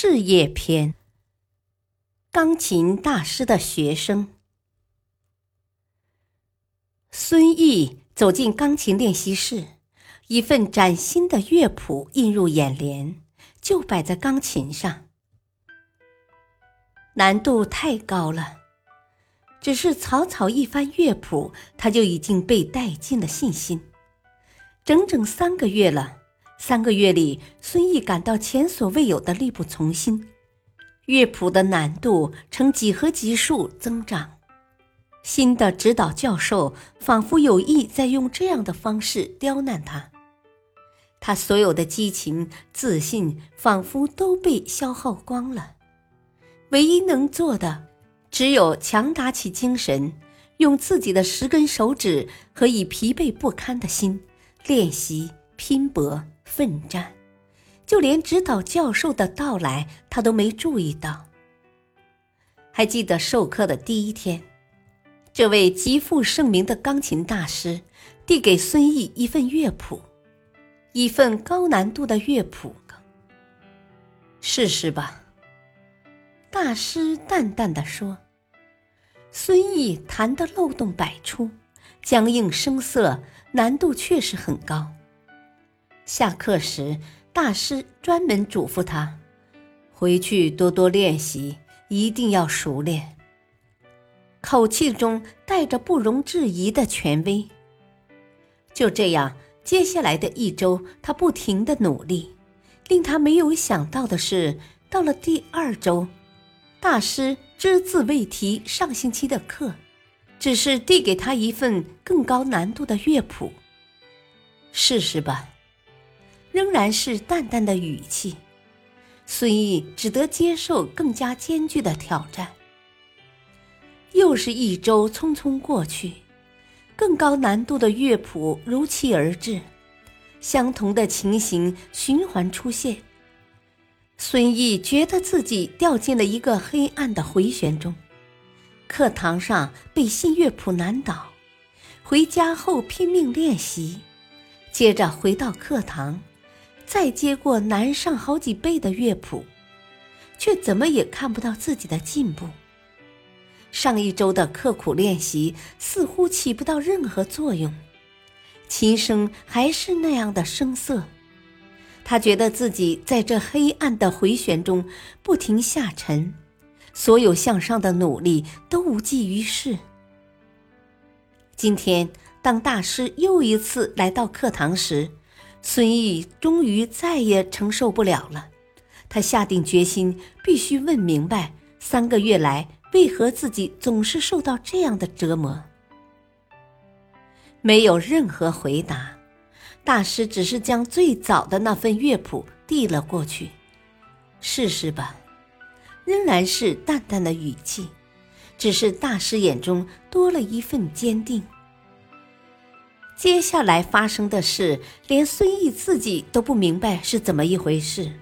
事业篇：钢琴大师的学生孙毅走进钢琴练习室，一份崭新的乐谱映入眼帘，就摆在钢琴上。难度太高了，只是草草一翻乐谱，他就已经被带进了信心。整整三个月了。三个月里，孙毅感到前所未有的力不从心，乐谱的难度呈几何级数增长。新的指导教授仿佛有意在用这样的方式刁难他，他所有的激情、自信仿佛都被消耗光了。唯一能做的，只有强打起精神，用自己的十根手指和已疲惫不堪的心练习拼搏。奋战，就连指导教授的到来，他都没注意到。还记得授课的第一天，这位极负盛名的钢琴大师递给孙毅一份乐谱，一份高难度的乐谱。试试吧，大师淡淡的说。孙毅弹得漏洞百出，僵硬生涩，难度确实很高。下课时，大师专门嘱咐他，回去多多练习，一定要熟练。口气中带着不容置疑的权威。就这样，接下来的一周，他不停的努力。令他没有想到的是，到了第二周，大师只字未提上星期的课，只是递给他一份更高难度的乐谱，试试吧。仍然是淡淡的语气，孙毅只得接受更加艰巨的挑战。又是一周匆匆过去，更高难度的乐谱如期而至，相同的情形循环出现。孙毅觉得自己掉进了一个黑暗的回旋中，课堂上被新乐谱难倒，回家后拼命练习，接着回到课堂。再接过难上好几倍的乐谱，却怎么也看不到自己的进步。上一周的刻苦练习似乎起不到任何作用，琴声还是那样的声涩。他觉得自己在这黑暗的回旋中不停下沉，所有向上的努力都无济于事。今天，当大师又一次来到课堂时，孙毅终于再也承受不了了，他下定决心，必须问明白三个月来为何自己总是受到这样的折磨。没有任何回答，大师只是将最早的那份乐谱递了过去，试试吧。仍然是淡淡的语气，只是大师眼中多了一份坚定。接下来发生的事，连孙毅自己都不明白是怎么一回事。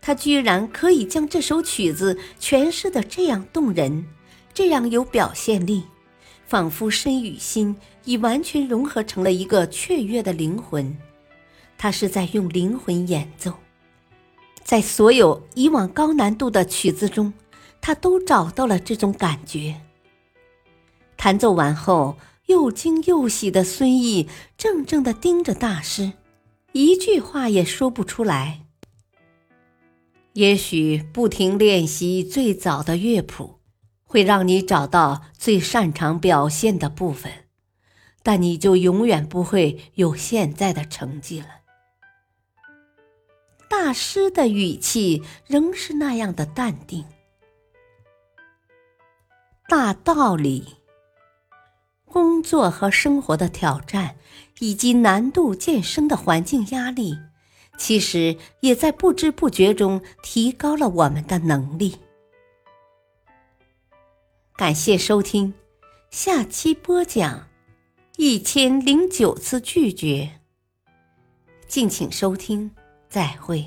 他居然可以将这首曲子诠释的这样动人，这样有表现力，仿佛身与心已完全融合成了一个雀跃的灵魂。他是在用灵魂演奏，在所有以往高难度的曲子中，他都找到了这种感觉。弹奏完后。又惊又喜的孙毅怔怔地盯着大师，一句话也说不出来。也许不停练习最早的乐谱，会让你找到最擅长表现的部分，但你就永远不会有现在的成绩了。大师的语气仍是那样的淡定。大道理。工作和生活的挑战，以及难度渐升的环境压力，其实也在不知不觉中提高了我们的能力。感谢收听，下期播讲一千零九次拒绝。敬请收听，再会。